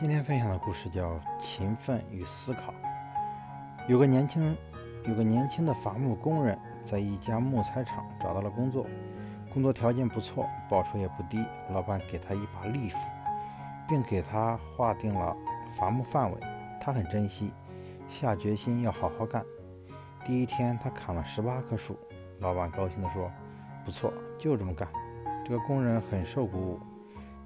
今天分享的故事叫《勤奋与思考》。有个年轻，有个年轻的伐木工人，在一家木材厂找到了工作，工作条件不错，报酬也不低。老板给他一把利斧，并给他划定了伐木范围，他很珍惜，下决心要好好干。第一天，他砍了十八棵树。老板高兴地说：“不错，就这么干。”这个工人很受鼓舞。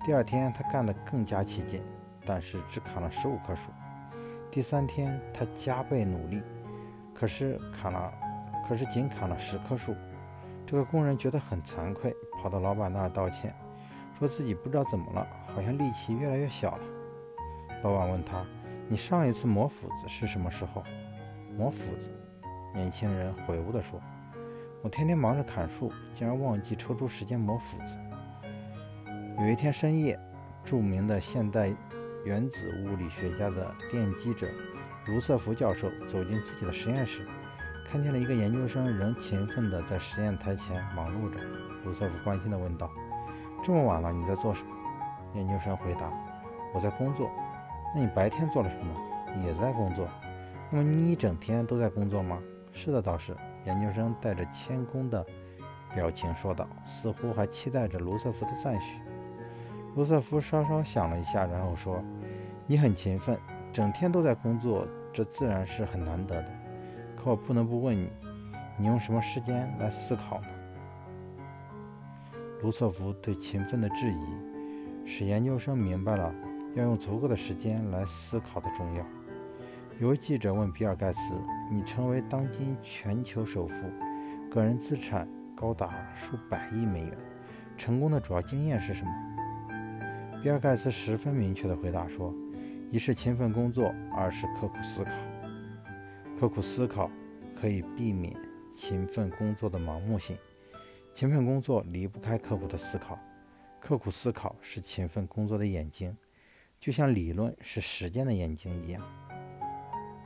第二天，他干得更加起劲，但是只砍了十五棵树。第三天，他加倍努力，可是砍了，可是仅砍了十棵树。这个工人觉得很惭愧，跑到老板那儿道歉，说自己不知道怎么了，好像力气越来越小了。老板问他：“你上一次磨斧子是什么时候？”磨斧子，年轻人悔悟地说：“我天天忙着砍树，竟然忘记抽出时间磨斧子。”有一天深夜，著名的现代原子物理学家的奠基者卢瑟福教授走进自己的实验室，看见了一个研究生仍勤奋地在实验台前忙碌着。卢瑟福关心地问道：“这么晚了，你在做什么？”研究生回答：“我在工作。”“那你白天做了什么？”“也在工作。”“那么你一整天都在工作吗？”“是的，导师。”研究生带着谦恭的表情说道，似乎还期待着卢瑟福的赞许。卢瑟福稍稍想了一下，然后说：“你很勤奋，整天都在工作，这自然是很难得的。可我不能不问你，你用什么时间来思考呢？”卢瑟福对勤奋的质疑，使研究生明白了要用足够的时间来思考的重要。有位记者问比尔·盖茨：“你成为当今全球首富，个人资产高达数百亿美元，成功的主要经验是什么？”比尔·盖茨十分明确地回答说：“一是勤奋工作，二是刻苦思考。刻苦思考可以避免勤奋工作的盲目性。勤奋工作离不开刻苦的思考，刻苦思考是勤奋工作的眼睛，就像理论是实践的眼睛一样。”